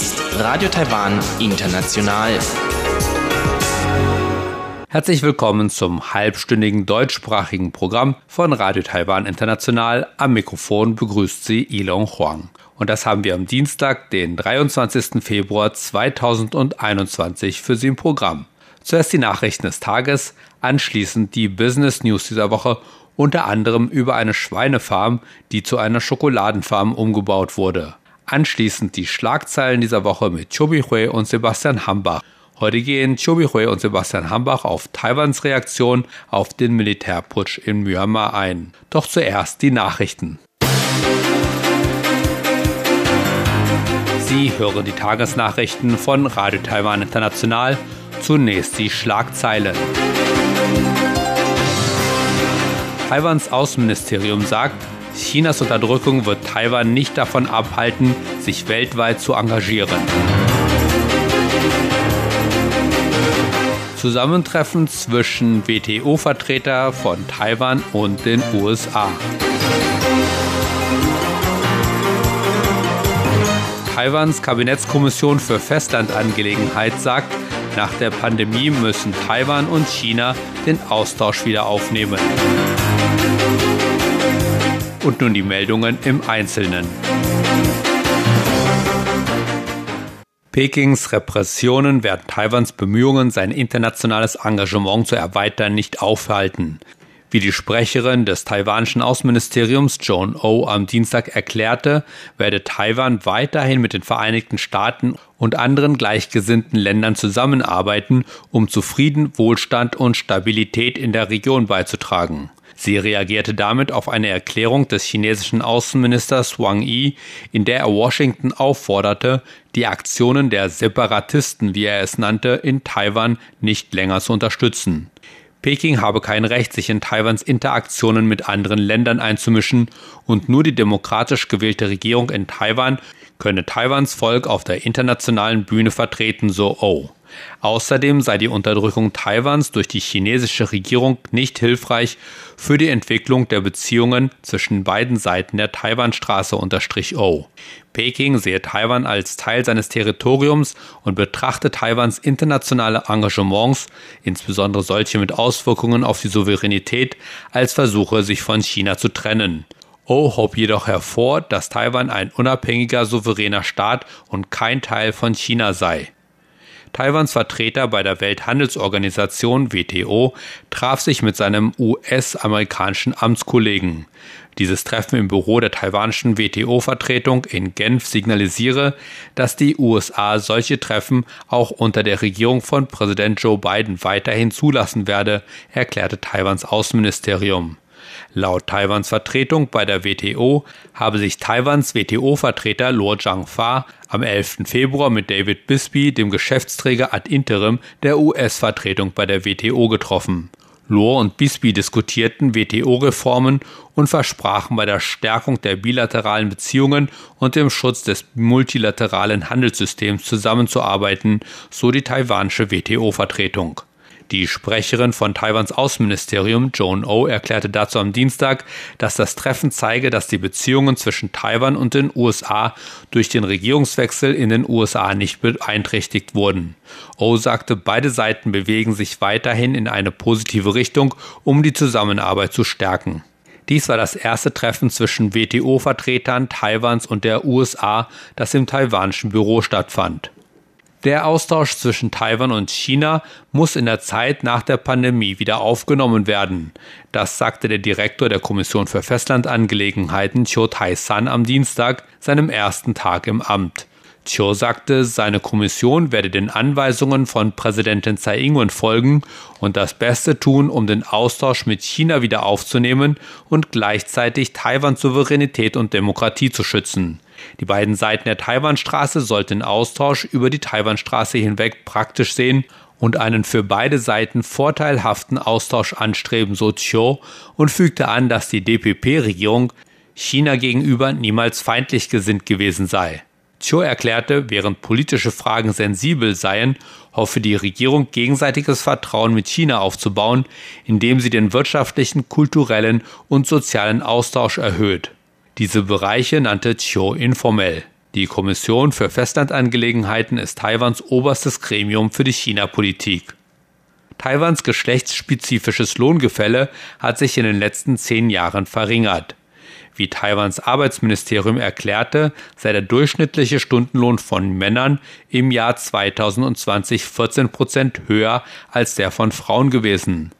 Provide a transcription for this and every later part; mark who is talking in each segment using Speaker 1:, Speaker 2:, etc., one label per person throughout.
Speaker 1: ist Radio Taiwan International.
Speaker 2: Herzlich willkommen zum halbstündigen deutschsprachigen Programm von Radio Taiwan International. Am Mikrofon begrüßt Sie Ilon Huang. Und das haben wir am Dienstag, den 23. Februar 2021 für Sie im Programm. Zuerst die Nachrichten des Tages, anschließend die Business News dieser Woche, unter anderem über eine Schweinefarm, die zu einer Schokoladenfarm umgebaut wurde. Anschließend die Schlagzeilen dieser Woche mit Chobi Hui und Sebastian Hambach. Heute gehen Chobi Hui und Sebastian Hambach auf Taiwans Reaktion auf den Militärputsch in Myanmar ein. Doch zuerst die Nachrichten. Sie hören die Tagesnachrichten von Radio Taiwan International. Zunächst die Schlagzeilen. Taiwans Außenministerium sagt, Chinas Unterdrückung wird Taiwan nicht davon abhalten, sich weltweit zu engagieren. Zusammentreffen zwischen WTO-Vertreter von Taiwan und den USA. Taiwans Kabinettskommission für Festlandangelegenheit sagt, nach der Pandemie müssen Taiwan und China den Austausch wieder aufnehmen. Und nun die Meldungen im Einzelnen. Pekings Repressionen werden Taiwans Bemühungen, sein internationales Engagement zu erweitern, nicht aufhalten. Wie die Sprecherin des taiwanischen Außenministeriums Joan O am Dienstag erklärte, werde Taiwan weiterhin mit den Vereinigten Staaten und anderen gleichgesinnten Ländern zusammenarbeiten, um zu Frieden, Wohlstand und Stabilität in der Region beizutragen. Sie reagierte damit auf eine Erklärung des chinesischen Außenministers Wang Yi, in der er Washington aufforderte, die Aktionen der Separatisten, wie er es nannte, in Taiwan nicht länger zu unterstützen. Peking habe kein Recht, sich in Taiwans Interaktionen mit anderen Ländern einzumischen und nur die demokratisch gewählte Regierung in Taiwan könne Taiwans Volk auf der internationalen Bühne vertreten, so O. Außerdem sei die Unterdrückung Taiwans durch die chinesische Regierung nicht hilfreich für die Entwicklung der Beziehungen zwischen beiden Seiten der Taiwanstraße unterstrich O. Peking sehe Taiwan als Teil seines Territoriums und betrachte Taiwans internationale Engagements, insbesondere solche mit Auswirkungen auf die Souveränität, als Versuche, sich von China zu trennen. O hob jedoch hervor, dass Taiwan ein unabhängiger, souveräner Staat und kein Teil von China sei. Taiwans Vertreter bei der Welthandelsorganisation WTO traf sich mit seinem US-amerikanischen Amtskollegen. Dieses Treffen im Büro der taiwanischen WTO-Vertretung in Genf signalisiere, dass die USA solche Treffen auch unter der Regierung von Präsident Joe Biden weiterhin zulassen werde, erklärte Taiwans Außenministerium. Laut Taiwans Vertretung bei der WTO habe sich Taiwans WTO-Vertreter Luo Zhangfa am 11. Februar mit David Bisbee, dem Geschäftsträger ad interim der US-Vertretung bei der WTO, getroffen. Luo und Bisbee diskutierten WTO-Reformen und versprachen bei der Stärkung der bilateralen Beziehungen und dem Schutz des multilateralen Handelssystems zusammenzuarbeiten, so die taiwanische WTO-Vertretung. Die Sprecherin von Taiwans Außenministerium, Joan O, erklärte dazu am Dienstag, dass das Treffen zeige, dass die Beziehungen zwischen Taiwan und den USA durch den Regierungswechsel in den USA nicht beeinträchtigt wurden. O sagte, beide Seiten bewegen sich weiterhin in eine positive Richtung, um die Zusammenarbeit zu stärken. Dies war das erste Treffen zwischen WTO-Vertretern Taiwans und der USA, das im taiwanischen Büro stattfand. Der Austausch zwischen Taiwan und China muss in der Zeit nach der Pandemie wieder aufgenommen werden. Das sagte der Direktor der Kommission für Festlandangelegenheiten Chiu Tai-san am Dienstag, seinem ersten Tag im Amt. Chiu sagte, seine Kommission werde den Anweisungen von Präsidentin Tsai Ing-wen folgen und das Beste tun, um den Austausch mit China wieder aufzunehmen und gleichzeitig Taiwans Souveränität und Demokratie zu schützen. Die beiden Seiten der Taiwanstraße sollten Austausch über die Taiwanstraße hinweg praktisch sehen und einen für beide Seiten vorteilhaften Austausch anstreben, so Chiu, und fügte an, dass die DPP-Regierung China gegenüber niemals feindlich gesinnt gewesen sei. Chiu erklärte, während politische Fragen sensibel seien, hoffe die Regierung gegenseitiges Vertrauen mit China aufzubauen, indem sie den wirtschaftlichen, kulturellen und sozialen Austausch erhöht. Diese Bereiche nannte Chiu informell. Die Kommission für Festlandangelegenheiten ist Taiwans oberstes Gremium für die China-Politik. Taiwans geschlechtsspezifisches Lohngefälle hat sich in den letzten zehn Jahren verringert. Wie Taiwans Arbeitsministerium erklärte, sei der durchschnittliche Stundenlohn von Männern im Jahr 2020 14 Prozent höher als der von Frauen gewesen.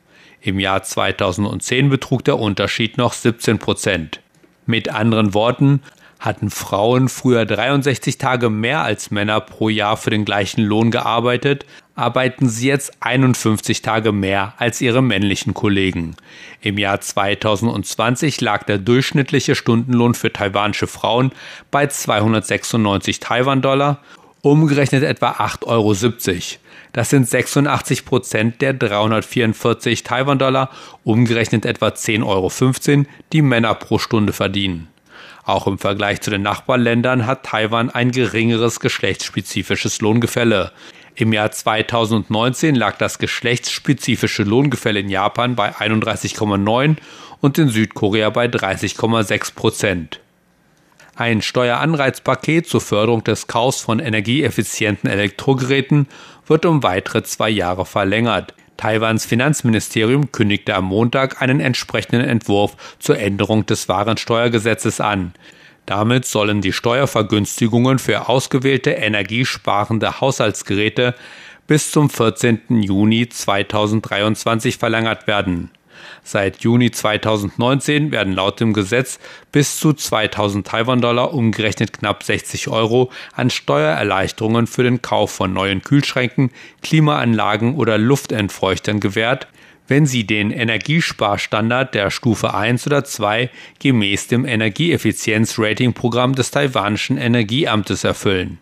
Speaker 2: Im Jahr 2010 betrug der Unterschied noch 17 Prozent. Mit anderen Worten, hatten Frauen früher 63 Tage mehr als Männer pro Jahr für den gleichen Lohn gearbeitet, arbeiten sie jetzt 51 Tage mehr als ihre männlichen Kollegen. Im Jahr 2020 lag der durchschnittliche Stundenlohn für taiwanische Frauen bei 296 Taiwan-Dollar, umgerechnet etwa 8,70 Euro. Das sind 86 Prozent der 344 Taiwan-Dollar, umgerechnet etwa 10,15 Euro, die Männer pro Stunde verdienen. Auch im Vergleich zu den Nachbarländern hat Taiwan ein geringeres geschlechtsspezifisches Lohngefälle. Im Jahr 2019 lag das geschlechtsspezifische Lohngefälle in Japan bei 31,9 und in Südkorea bei 30,6 Prozent. Ein Steueranreizpaket zur Förderung des Kaufs von energieeffizienten Elektrogeräten wird um weitere zwei Jahre verlängert. Taiwans Finanzministerium kündigte am Montag einen entsprechenden Entwurf zur Änderung des Warensteuergesetzes an. Damit sollen die Steuervergünstigungen für ausgewählte energiesparende Haushaltsgeräte bis zum 14. Juni 2023 verlängert werden. Seit Juni 2019 werden laut dem Gesetz bis zu 2000 Taiwan-Dollar umgerechnet knapp 60 Euro an Steuererleichterungen für den Kauf von neuen Kühlschränken, Klimaanlagen oder Luftentfeuchtern gewährt, wenn sie den Energiesparstandard der Stufe 1 oder 2 gemäß dem Energieeffizienz-Rating-Programm des taiwanischen Energieamtes erfüllen.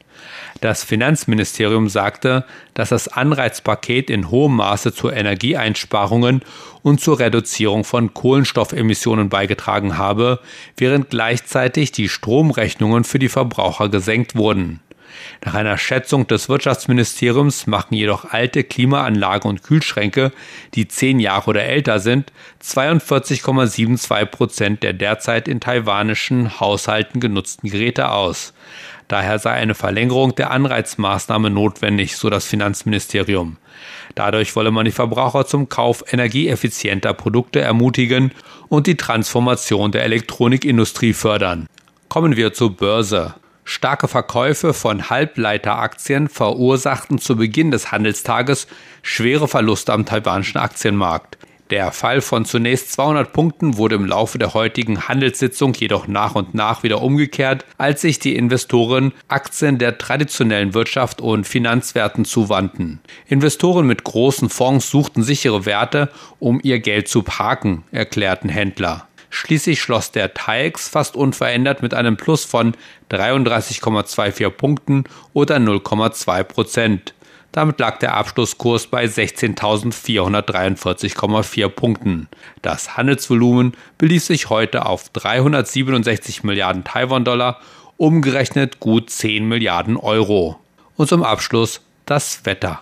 Speaker 2: Das Finanzministerium sagte, dass das Anreizpaket in hohem Maße zu Energieeinsparungen und zur Reduzierung von Kohlenstoffemissionen beigetragen habe, während gleichzeitig die Stromrechnungen für die Verbraucher gesenkt wurden. Nach einer Schätzung des Wirtschaftsministeriums machen jedoch alte Klimaanlagen und Kühlschränke, die zehn Jahre oder älter sind, 42,72 Prozent der derzeit in taiwanischen Haushalten genutzten Geräte aus. Daher sei eine Verlängerung der Anreizmaßnahme notwendig, so das Finanzministerium. Dadurch wolle man die Verbraucher zum Kauf energieeffizienter Produkte ermutigen und die Transformation der Elektronikindustrie fördern. Kommen wir zur Börse. Starke Verkäufe von Halbleiteraktien verursachten zu Beginn des Handelstages schwere Verluste am taiwanischen Aktienmarkt. Der Fall von zunächst 200 Punkten wurde im Laufe der heutigen Handelssitzung jedoch nach und nach wieder umgekehrt, als sich die Investoren Aktien der traditionellen Wirtschaft und Finanzwerten zuwandten. Investoren mit großen Fonds suchten sichere Werte, um ihr Geld zu parken, erklärten Händler. Schließlich schloss der TAIEX fast unverändert mit einem Plus von 33,24 Punkten oder 0,2 Prozent. Damit lag der Abschlusskurs bei 16.443,4 Punkten. Das Handelsvolumen belief sich heute auf 367 Milliarden Taiwan-Dollar, umgerechnet gut 10 Milliarden Euro. Und zum Abschluss das Wetter.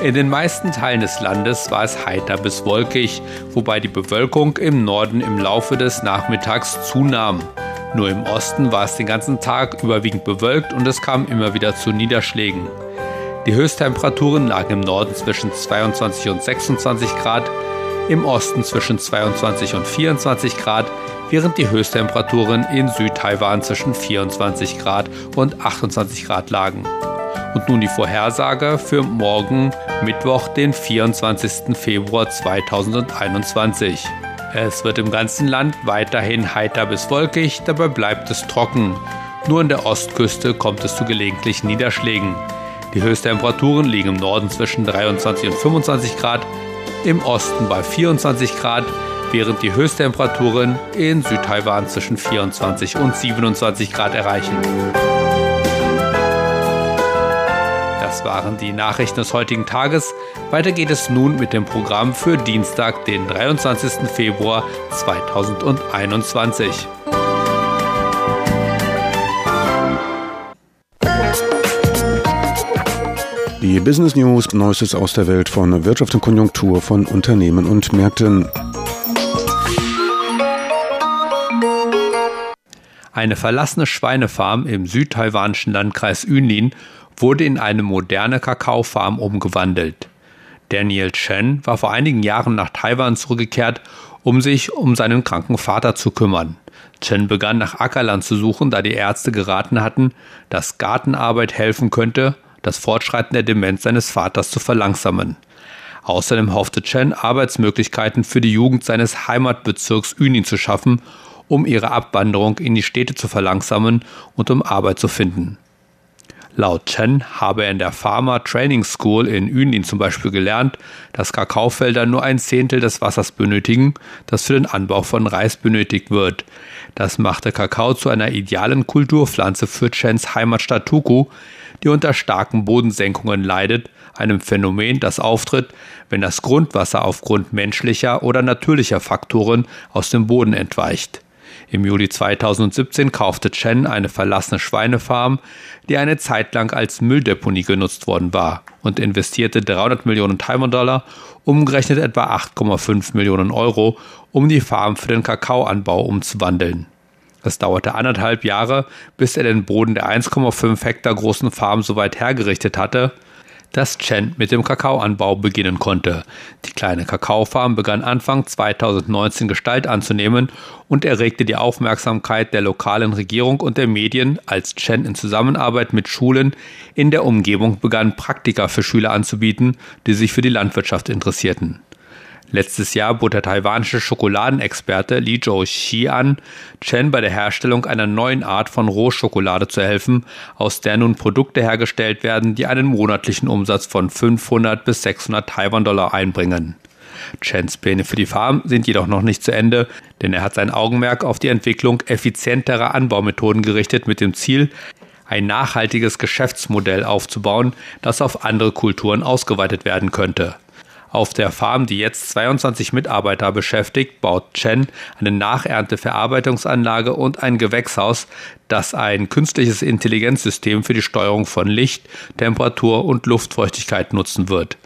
Speaker 2: In den meisten Teilen des Landes war es heiter bis wolkig, wobei die Bewölkung im Norden im Laufe des Nachmittags zunahm. Nur im Osten war es den ganzen Tag überwiegend bewölkt und es kam immer wieder zu Niederschlägen. Die Höchsttemperaturen lagen im Norden zwischen 22 und 26 Grad, im Osten zwischen 22 und 24 Grad, während die Höchsttemperaturen in Südtaiwan zwischen 24 Grad und 28 Grad lagen. Und nun die Vorhersage für morgen, Mittwoch, den 24. Februar 2021. Es wird im ganzen Land weiterhin heiter bis wolkig, dabei bleibt es trocken. Nur an der Ostküste kommt es zu gelegentlichen Niederschlägen. Die Höchsttemperaturen liegen im Norden zwischen 23 und 25 Grad, im Osten bei 24 Grad, während die Höchsttemperaturen in Südtaiwan zwischen 24 und 27 Grad erreichen. Das waren die Nachrichten des heutigen Tages. Weiter geht es nun mit dem Programm für Dienstag, den 23. Februar 2021.
Speaker 3: Die Business News, Neuestes aus der Welt von Wirtschaft und Konjunktur von Unternehmen und Märkten.
Speaker 2: Eine verlassene Schweinefarm im südtaiwanischen Landkreis Yunlin wurde in eine moderne Kakaofarm umgewandelt. Daniel Chen war vor einigen Jahren nach Taiwan zurückgekehrt, um sich um seinen kranken Vater zu kümmern. Chen begann nach Ackerland zu suchen, da die Ärzte geraten hatten, dass Gartenarbeit helfen könnte, das Fortschreiten der Demenz seines Vaters zu verlangsamen. Außerdem hoffte Chen, Arbeitsmöglichkeiten für die Jugend seines Heimatbezirks Ünin zu schaffen, um ihre Abwanderung in die Städte zu verlangsamen und um Arbeit zu finden. Laut Chen habe er in der Pharma Training School in Yunlin zum Beispiel gelernt, dass Kakaofelder nur ein Zehntel des Wassers benötigen, das für den Anbau von Reis benötigt wird. Das machte Kakao zu einer idealen Kulturpflanze für Chens Heimatstadt Tuku, die unter starken Bodensenkungen leidet, einem Phänomen, das auftritt, wenn das Grundwasser aufgrund menschlicher oder natürlicher Faktoren aus dem Boden entweicht. Im Juli 2017 kaufte Chen eine verlassene Schweinefarm, die eine Zeit lang als Mülldeponie genutzt worden war und investierte 300 Millionen Taiwan-Dollar, umgerechnet etwa 8,5 Millionen Euro, um die Farm für den Kakaoanbau umzuwandeln. Es dauerte anderthalb Jahre, bis er den Boden der 1,5 Hektar großen Farm so weit hergerichtet hatte, dass Chen mit dem Kakaoanbau beginnen konnte. Die kleine Kakaofarm begann Anfang 2019 Gestalt anzunehmen und erregte die Aufmerksamkeit der lokalen Regierung und der Medien, als Chen in Zusammenarbeit mit Schulen in der Umgebung begann, Praktika für Schüler anzubieten, die sich für die Landwirtschaft interessierten. Letztes Jahr bot der taiwanische Schokoladenexperte Li Zhou-Xi an, Chen bei der Herstellung einer neuen Art von Rohschokolade zu helfen, aus der nun Produkte hergestellt werden, die einen monatlichen Umsatz von 500 bis 600 Taiwan-Dollar einbringen. Chens Pläne für die Farm sind jedoch noch nicht zu Ende, denn er hat sein Augenmerk auf die Entwicklung effizienterer Anbaumethoden gerichtet mit dem Ziel, ein nachhaltiges Geschäftsmodell aufzubauen, das auf andere Kulturen ausgeweitet werden könnte. Auf der Farm, die jetzt 22 Mitarbeiter beschäftigt, baut Chen eine Nachernteverarbeitungsanlage und ein Gewächshaus, das ein künstliches Intelligenzsystem für die Steuerung von Licht, Temperatur und Luftfeuchtigkeit nutzen wird.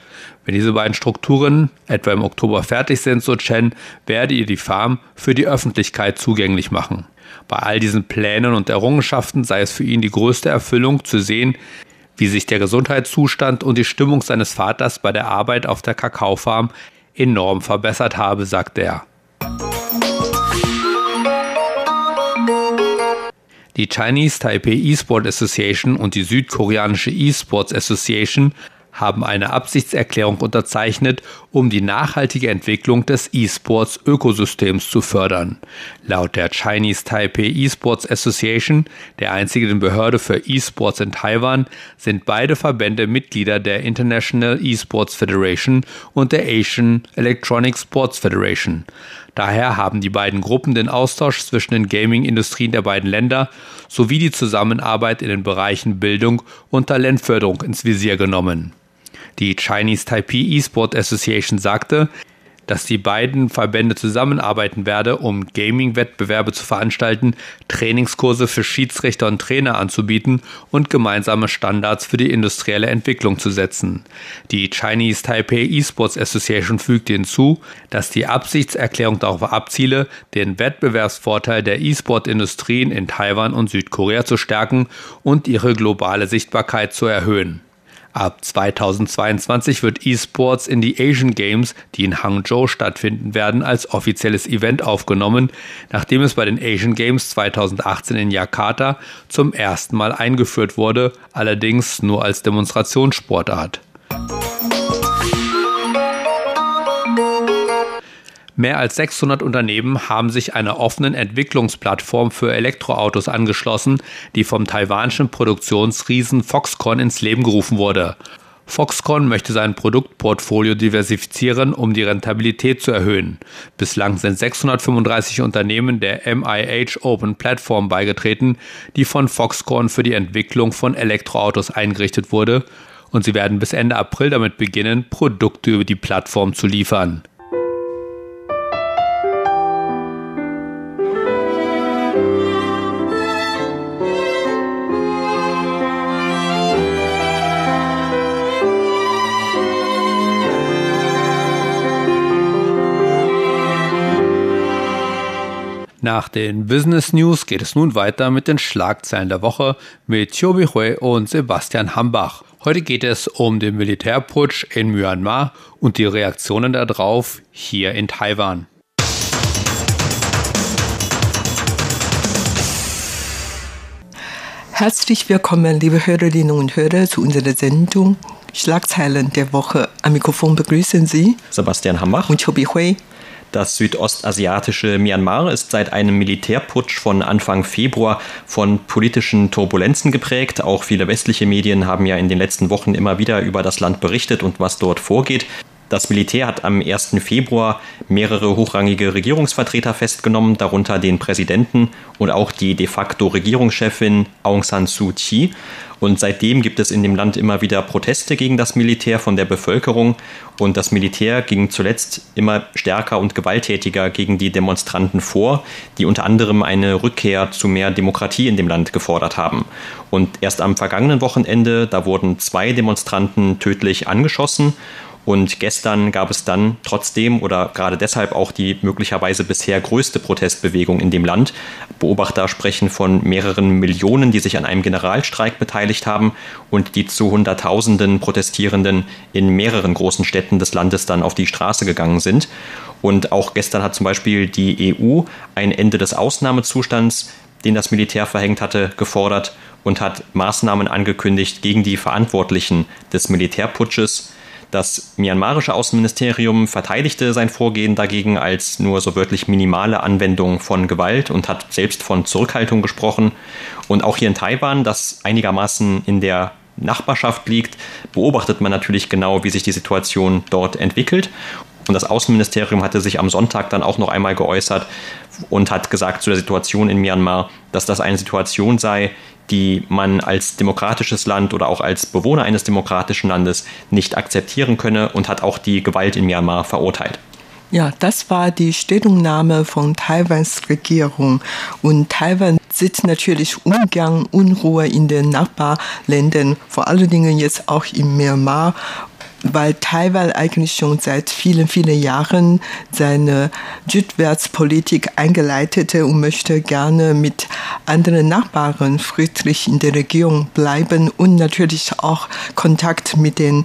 Speaker 2: Wenn diese beiden Strukturen etwa im Oktober fertig sind, so Chen, werde ihr die Farm für die Öffentlichkeit zugänglich machen. Bei all diesen Plänen und Errungenschaften sei es für ihn die größte Erfüllung zu sehen, wie sich der Gesundheitszustand und die Stimmung seines Vaters bei der Arbeit auf der Kakaofarm enorm verbessert habe, sagt er. Die Chinese Taipei Esport Association und die südkoreanische Esports Association haben eine Absichtserklärung unterzeichnet, um die nachhaltige Entwicklung des E-Sports-Ökosystems zu fördern. Laut der Chinese Taipei E-Sports Association, der einzigen Behörde für E-Sports in Taiwan, sind beide Verbände Mitglieder der International E-Sports Federation und der Asian Electronic Sports Federation. Daher haben die beiden Gruppen den Austausch zwischen den Gaming-Industrien der beiden Länder sowie die Zusammenarbeit in den Bereichen Bildung und Talentförderung ins Visier genommen. Die Chinese Taipei Esport Association sagte, dass die beiden Verbände zusammenarbeiten werde, um Gaming-Wettbewerbe zu veranstalten, Trainingskurse für Schiedsrichter und Trainer anzubieten und gemeinsame Standards für die industrielle Entwicklung zu setzen. Die Chinese Taipei Esports Association fügte hinzu, dass die Absichtserklärung darauf abziele, den Wettbewerbsvorteil der E-Sport-Industrien in Taiwan und Südkorea zu stärken und ihre globale Sichtbarkeit zu erhöhen. Ab 2022 wird eSports in die Asian Games, die in Hangzhou stattfinden werden, als offizielles Event aufgenommen, nachdem es bei den Asian Games 2018 in Jakarta zum ersten Mal eingeführt wurde, allerdings nur als Demonstrationssportart. Mehr als 600 Unternehmen haben sich einer offenen Entwicklungsplattform für Elektroautos angeschlossen, die vom taiwanischen Produktionsriesen Foxconn ins Leben gerufen wurde. Foxconn möchte sein Produktportfolio diversifizieren, um die Rentabilität zu erhöhen. Bislang sind 635 Unternehmen der MIH Open Platform beigetreten, die von Foxconn für die Entwicklung von Elektroautos eingerichtet wurde, und sie werden bis Ende April damit beginnen, Produkte über die Plattform zu liefern. Nach den Business News geht es nun weiter mit den Schlagzeilen der Woche mit Chobi Hui und Sebastian Hambach. Heute geht es um den Militärputsch in Myanmar und die Reaktionen darauf hier in Taiwan.
Speaker 4: Herzlich willkommen, liebe Hörerinnen und Hörer, zu unserer Sendung Schlagzeilen der Woche. Am Mikrofon begrüßen Sie
Speaker 1: Sebastian Hambach
Speaker 4: und Chobi Hui.
Speaker 1: Das südostasiatische Myanmar ist seit einem Militärputsch von Anfang Februar von politischen Turbulenzen geprägt. Auch viele westliche Medien haben ja in den letzten Wochen immer wieder über das Land berichtet und was dort vorgeht. Das Militär hat am 1. Februar mehrere hochrangige Regierungsvertreter festgenommen, darunter den Präsidenten und auch die de facto Regierungschefin Aung San Suu Kyi. Und seitdem gibt es in dem Land immer wieder Proteste gegen das Militär von der Bevölkerung. Und das Militär ging zuletzt immer stärker und gewalttätiger gegen die Demonstranten vor, die unter anderem eine Rückkehr zu mehr Demokratie in dem Land gefordert haben. Und erst am vergangenen Wochenende, da wurden zwei Demonstranten tödlich angeschossen. Und gestern gab es dann trotzdem oder gerade deshalb auch die möglicherweise bisher größte Protestbewegung in dem Land. Beobachter sprechen von mehreren Millionen, die sich an einem Generalstreik beteiligt haben und die zu Hunderttausenden Protestierenden in mehreren großen Städten des Landes dann auf die Straße gegangen sind. Und auch gestern hat zum Beispiel die EU ein Ende des Ausnahmezustands, den das Militär verhängt hatte, gefordert und hat Maßnahmen angekündigt gegen die Verantwortlichen des Militärputsches. Das myanmarische Außenministerium verteidigte sein Vorgehen dagegen als nur so wörtlich minimale Anwendung von Gewalt und hat selbst von Zurückhaltung gesprochen. Und auch hier in Taiwan, das einigermaßen in der Nachbarschaft liegt, beobachtet man natürlich genau, wie sich die Situation dort entwickelt. Und das Außenministerium hatte sich am Sonntag dann auch noch einmal geäußert und hat gesagt zu der Situation in Myanmar, dass das eine Situation sei, die man als demokratisches Land oder auch als Bewohner eines demokratischen Landes nicht akzeptieren könne und hat auch die Gewalt in Myanmar verurteilt.
Speaker 4: Ja, das war die Stellungnahme von Taiwans Regierung. Und Taiwan sieht natürlich ungern Unruhe in den Nachbarländern, vor allen Dingen jetzt auch in Myanmar weil Taiwan eigentlich schon seit vielen, vielen Jahren seine Südwärtspolitik eingeleitet und möchte gerne mit anderen Nachbarn friedlich in der Region bleiben und natürlich auch Kontakt mit den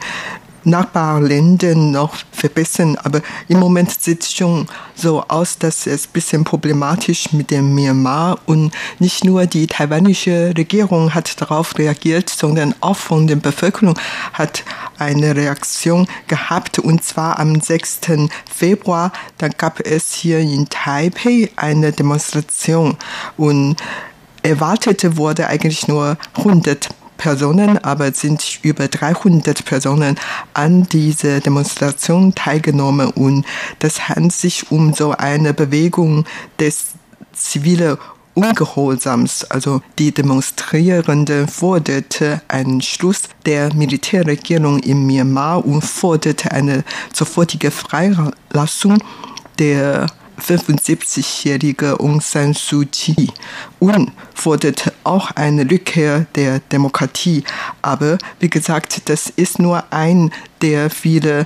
Speaker 4: Nachbarländern noch verbessern. Aber im Moment sieht es schon so aus, dass es ein bisschen problematisch mit dem Myanmar und nicht nur die taiwanische Regierung hat darauf reagiert, sondern auch von der Bevölkerung hat eine Reaktion gehabt und zwar am 6. Februar, da gab es hier in Taipei eine Demonstration und erwartet wurde eigentlich nur 100 Personen, aber sind über 300 Personen an dieser Demonstration teilgenommen und das handelt sich um so eine Bewegung des zivilen Ungehorsams. Also die Demonstrierenden forderte einen Schluss der Militärregierung in Myanmar und forderte eine sofortige Freilassung der 75-jährige Aung San Suu Kyi und forderte auch eine Rückkehr der Demokratie. Aber wie gesagt, das ist nur ein der vielen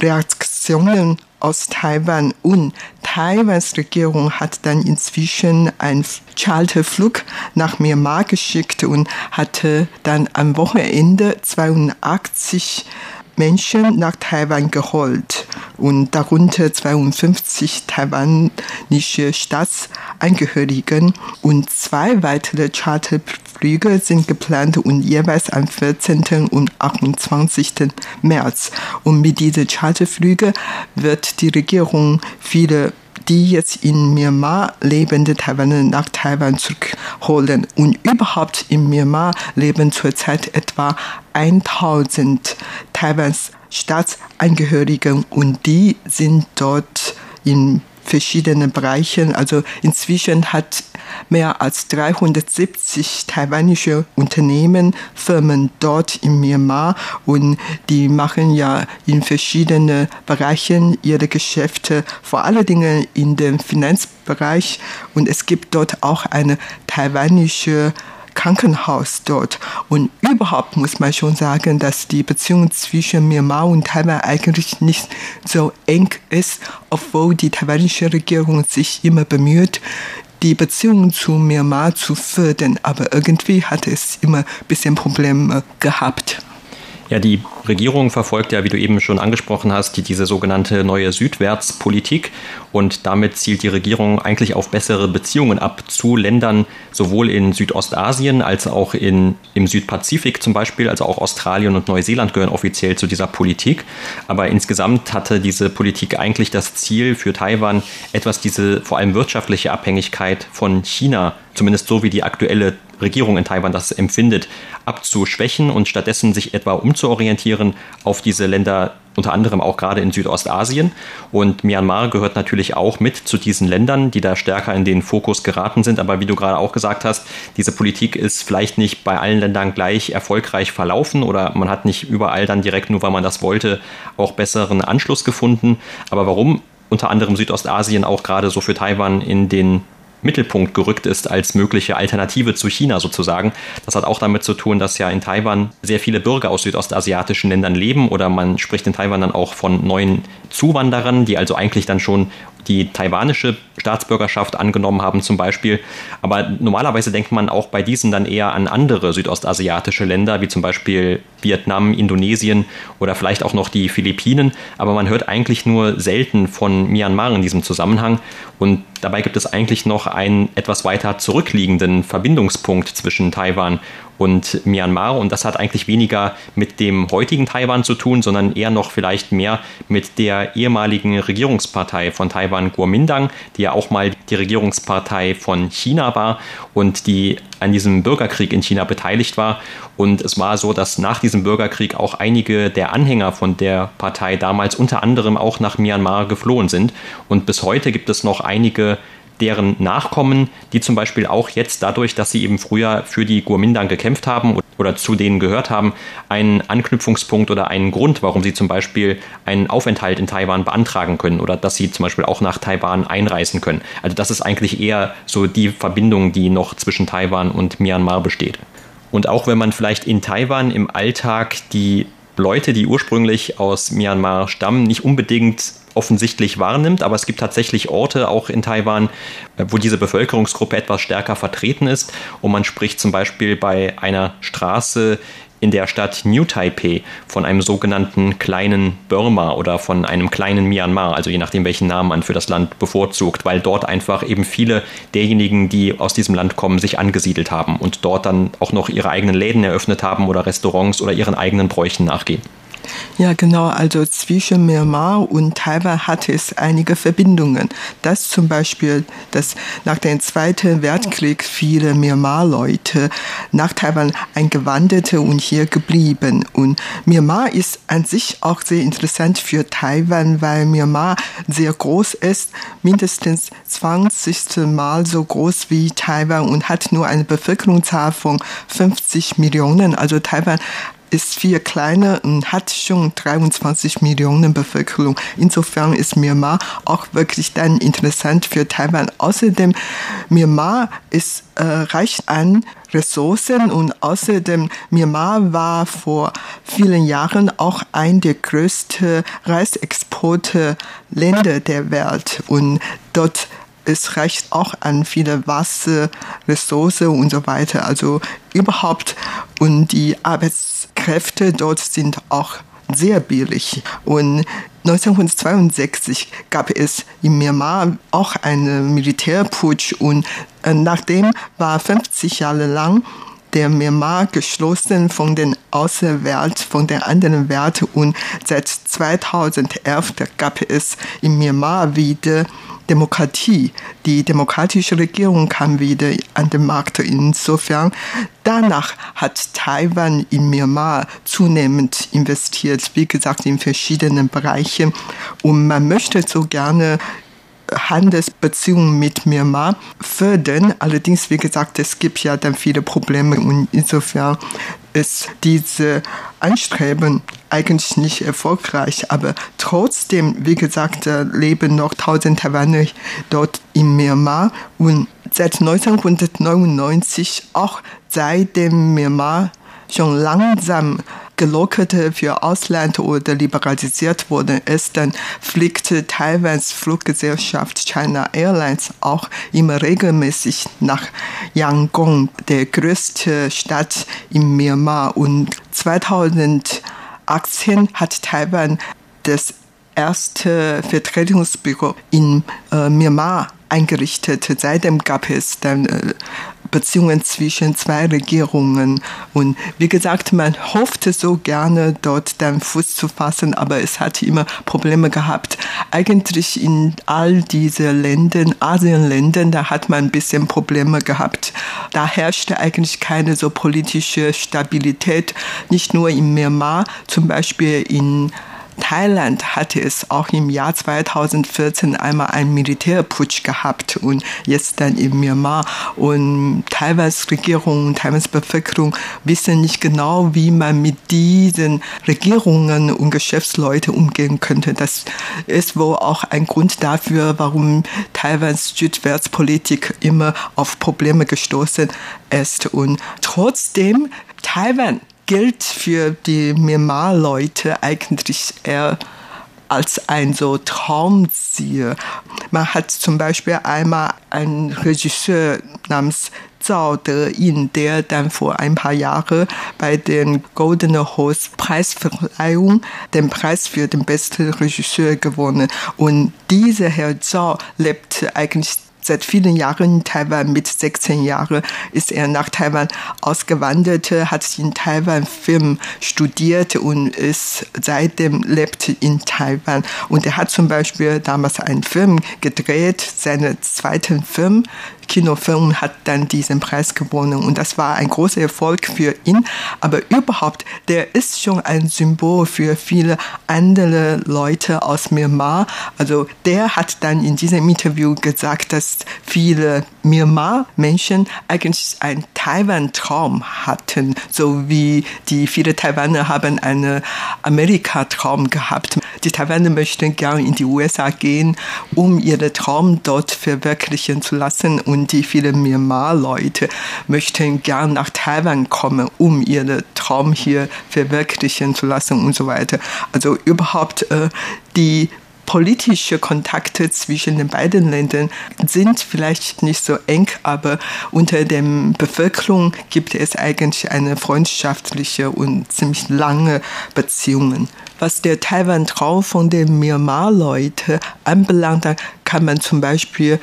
Speaker 4: Reaktionen aus Taiwan und Taiwans Regierung hat dann inzwischen einen Charterflug nach Myanmar geschickt und hatte dann am Wochenende 82 Menschen nach Taiwan geholt und darunter 52 taiwanische Staatsangehörigen und zwei weitere Charterflüge sind geplant und jeweils am 14. und 28. März. Und mit diesen Charterflügen wird die Regierung viele die jetzt in Myanmar lebende Taiwaner nach Taiwan zurückholen. Und überhaupt in Myanmar leben zurzeit etwa 1000 Taiwans Staatsangehörigen und die sind dort in verschiedenen Bereichen. Also inzwischen hat mehr als 370 taiwanische Unternehmen, Firmen dort in Myanmar und die machen ja in verschiedenen Bereichen ihre Geschäfte, vor allen Dingen in dem Finanzbereich und es gibt dort auch eine taiwanische Krankenhaus dort. Und überhaupt muss man schon sagen, dass die Beziehung zwischen Myanmar und Taiwan eigentlich nicht so eng ist, obwohl die taiwanische Regierung sich immer bemüht, die Beziehung zu Myanmar zu fördern. Aber irgendwie hat es immer ein bisschen Probleme gehabt.
Speaker 1: Ja, die Regierung verfolgt ja, wie du eben schon angesprochen hast, die, diese sogenannte neue Südwärtspolitik und damit zielt die Regierung eigentlich auf bessere Beziehungen ab zu Ländern sowohl in Südostasien als auch in, im Südpazifik zum Beispiel, also auch Australien und Neuseeland gehören offiziell zu dieser Politik. Aber insgesamt hatte diese Politik eigentlich das Ziel für Taiwan, etwas diese vor allem wirtschaftliche Abhängigkeit von China, zumindest so wie die aktuelle Regierung in Taiwan das empfindet, abzuschwächen und stattdessen sich etwa umzuorientieren auf diese Länder, unter anderem auch gerade in Südostasien. Und Myanmar gehört natürlich auch mit zu diesen Ländern, die da stärker in den Fokus geraten sind. Aber wie du gerade auch gesagt hast, diese Politik ist vielleicht nicht bei allen Ländern gleich erfolgreich verlaufen oder man hat nicht überall dann direkt, nur weil man das wollte, auch besseren Anschluss gefunden. Aber warum unter anderem Südostasien auch gerade so für Taiwan in den Mittelpunkt gerückt ist als mögliche Alternative zu China sozusagen. Das hat auch damit zu tun, dass ja in Taiwan sehr viele Bürger aus südostasiatischen Ländern leben oder man spricht in Taiwan dann auch von neuen Zuwanderern, die also eigentlich dann schon die taiwanische Staatsbürgerschaft angenommen haben zum Beispiel. Aber normalerweise denkt man auch bei diesen dann eher an andere südostasiatische Länder, wie zum Beispiel Vietnam, Indonesien oder vielleicht auch noch die Philippinen. Aber man hört eigentlich nur selten von Myanmar in diesem Zusammenhang. Und dabei gibt es eigentlich noch einen etwas weiter zurückliegenden Verbindungspunkt zwischen Taiwan und Myanmar. Und das hat eigentlich weniger mit dem heutigen Taiwan zu tun, sondern eher noch vielleicht mehr mit der ehemaligen Regierungspartei von Taiwan, Kuomintang, die ja auch mal die Regierungspartei von China war und die an diesem Bürgerkrieg in China beteiligt war. Und es war so, dass nach diesem Bürgerkrieg auch einige der Anhänger von der Partei damals unter anderem auch nach Myanmar geflohen sind. Und bis heute gibt es noch einige deren Nachkommen, die zum Beispiel auch jetzt dadurch, dass sie eben früher für die Guomindang gekämpft haben oder zu denen gehört haben, einen Anknüpfungspunkt oder einen Grund, warum sie zum Beispiel einen Aufenthalt in Taiwan beantragen können oder dass sie zum Beispiel auch nach Taiwan einreisen können. Also das ist eigentlich eher so die Verbindung, die noch zwischen Taiwan und Myanmar besteht. Und auch wenn man vielleicht in Taiwan im Alltag die Leute, die ursprünglich aus Myanmar stammen, nicht unbedingt offensichtlich wahrnimmt, aber es gibt tatsächlich Orte auch in Taiwan, äh, wo diese Bevölkerungsgruppe etwas stärker vertreten ist. Und man spricht zum Beispiel bei einer Straße in der Stadt New Taipei von einem sogenannten kleinen Burma oder von einem kleinen Myanmar, also je nachdem, welchen Namen man für das Land bevorzugt, weil dort einfach eben viele derjenigen, die aus diesem Land kommen, sich angesiedelt haben und dort dann auch noch ihre eigenen Läden eröffnet haben oder Restaurants oder ihren eigenen Bräuchen nachgehen.
Speaker 4: Ja, genau. Also zwischen Myanmar und Taiwan hat es einige Verbindungen. Das zum Beispiel, dass nach dem Zweiten Weltkrieg viele Myanmar-Leute nach Taiwan eingewanderte und hier geblieben. Und Myanmar ist an sich auch sehr interessant für Taiwan, weil Myanmar sehr groß ist, mindestens 20 Mal so groß wie Taiwan und hat nur eine Bevölkerungszahl von 50 Millionen. Also Taiwan ist viel kleiner und hat schon 23 Millionen Bevölkerung. Insofern ist Myanmar auch wirklich dann interessant für Taiwan. Außerdem, Myanmar ist äh, reich an Ressourcen und außerdem Myanmar war vor vielen Jahren auch ein der größten Reisexporte-Länder der Welt und dort es reicht auch an viele Wasserressourcen und so weiter. Also überhaupt und die Arbeitskräfte dort sind auch sehr billig. Und 1962 gab es in Myanmar auch einen Militärputsch und äh, nachdem war 50 Jahre lang der Myanmar geschlossen von den Außenwelt, von den anderen Welt und seit 2011 gab es in Myanmar wieder Demokratie. Die demokratische Regierung kam wieder an den Markt. Insofern, danach hat Taiwan in Myanmar zunehmend investiert, wie gesagt, in verschiedenen Bereichen. Und man möchte so gerne Handelsbeziehungen mit Myanmar fördern. Allerdings, wie gesagt, es gibt ja dann viele Probleme und insofern ist diese Anstreben eigentlich nicht erfolgreich. Aber trotzdem, wie gesagt, leben noch tausend Taiwaner dort in Myanmar und seit 1999 auch seitdem Myanmar schon langsam gelockert für Ausland oder liberalisiert worden ist, dann fliegt Taiwans Fluggesellschaft China Airlines auch immer regelmäßig nach Yangon, der größte Stadt in Myanmar. Und 2018 hat Taiwan das erste Vertretungsbüro in äh, Myanmar eingerichtet. Seitdem gab es dann äh, Beziehungen zwischen zwei Regierungen. Und wie gesagt, man hoffte so gerne dort dann Fuß zu fassen, aber es hat immer Probleme gehabt. Eigentlich in all diese Ländern, Asienländern, da hat man ein bisschen Probleme gehabt. Da herrschte eigentlich keine so politische Stabilität, nicht nur in Myanmar, zum Beispiel in Thailand hatte es auch im Jahr 2014 einmal einen Militärputsch gehabt und jetzt dann in Myanmar. Und Taiwans Regierung, Taiwans Bevölkerung wissen nicht genau, wie man mit diesen Regierungen und Geschäftsleuten umgehen könnte. Das ist wohl auch ein Grund dafür, warum Taiwans Südwärtspolitik immer auf Probleme gestoßen ist. Und trotzdem Taiwan gilt für die Myanmar-Leute eigentlich eher als ein so Traumziel. Man hat zum Beispiel einmal einen Regisseur namens Zhao De-in, der dann vor ein paar Jahren bei den Golden Horse Preisverleihung den Preis für den besten Regisseur gewonnen. Und dieser Herr Zhao lebt eigentlich seit vielen Jahren in Taiwan. Mit 16 Jahren ist er nach Taiwan ausgewandert, hat in Taiwan Film studiert und ist seitdem lebt in Taiwan. Und er hat zum Beispiel damals einen Film gedreht, seinen zweiten Film Kinofilm hat dann diesen Preis gewonnen und das war ein großer Erfolg für ihn. Aber überhaupt, der ist schon ein Symbol für viele andere Leute aus Myanmar. Also der hat dann in diesem Interview gesagt, dass viele Myanmar-Menschen eigentlich einen Taiwan-Traum hatten, so wie die viele Taiwaner haben einen Amerika-Traum gehabt. Die Taiwaner möchten gerne in die USA gehen, um ihren Traum dort verwirklichen zu lassen und und die vielen Myanmar-Leute möchten gern nach Taiwan kommen, um ihren Traum hier verwirklichen zu lassen und so weiter. Also überhaupt äh, die politische Kontakte zwischen den beiden Ländern sind vielleicht nicht so eng, aber unter der Bevölkerung gibt es eigentlich eine freundschaftliche und ziemlich lange Beziehungen. Was der Taiwan-Traum von den Myanmar-Leuten anbelangt, kann man zum Beispiel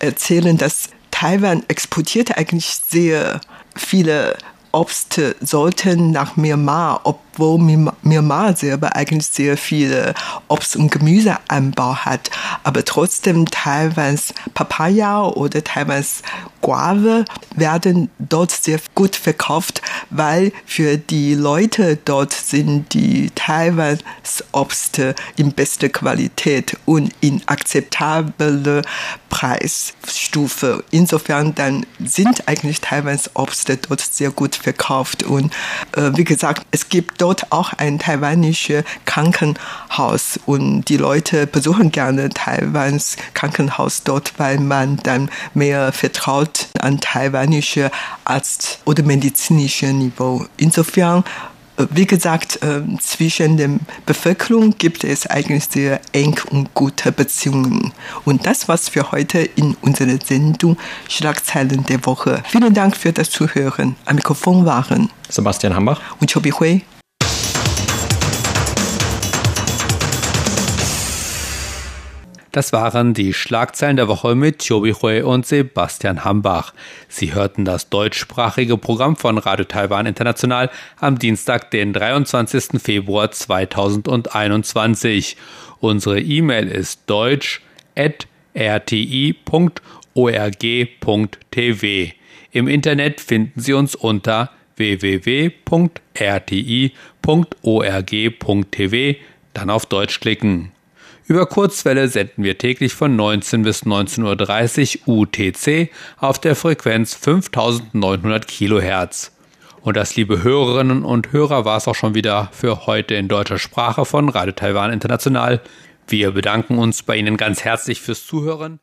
Speaker 4: erzählen, dass Taiwan exportiert eigentlich sehr viele Obstsorten nach Myanmar, obwohl Myanmar selber eigentlich sehr viele Obst- und Gemüseanbau hat. Aber trotzdem Taiwans Papaya oder Taiwans Guave werden dort sehr gut verkauft, weil für die Leute dort sind die Taiwans Obste in bester Qualität und in akzeptabler Preisstufe. Insofern dann sind eigentlich Taiwans Obste dort sehr gut verkauft und äh, wie gesagt, es gibt dort auch ein taiwanisches Krankenhaus und die Leute besuchen gerne Taiwans Krankenhaus dort, weil man dann mehr vertraut an taiwanische Arzt- oder medizinische Niveau. Insofern äh, wie gesagt, äh, zwischen der Bevölkerung gibt es eigentlich sehr eng und gute Beziehungen. Und das war's für heute in unserer Sendung Schlagzeilen der Woche. Vielen Dank für das Zuhören. Am Mikrofon waren
Speaker 1: Sebastian Hambach
Speaker 4: und Chobi Hui.
Speaker 2: Das waren die Schlagzeilen der Woche mit Chobi Hui und Sebastian Hambach. Sie hörten das deutschsprachige Programm von Radio Taiwan International am Dienstag, den 23. Februar 2021. Unsere E-Mail ist deutsch.rti.org.tv. Im Internet finden Sie uns unter www.rti.org.tv, dann auf Deutsch klicken. Über Kurzwelle senden wir täglich von 19 bis 19.30 Uhr UTC auf der Frequenz 5900 Kilohertz. Und das, liebe Hörerinnen und Hörer, war es auch schon wieder für heute in deutscher Sprache von Radio Taiwan International. Wir bedanken uns bei Ihnen ganz herzlich fürs Zuhören.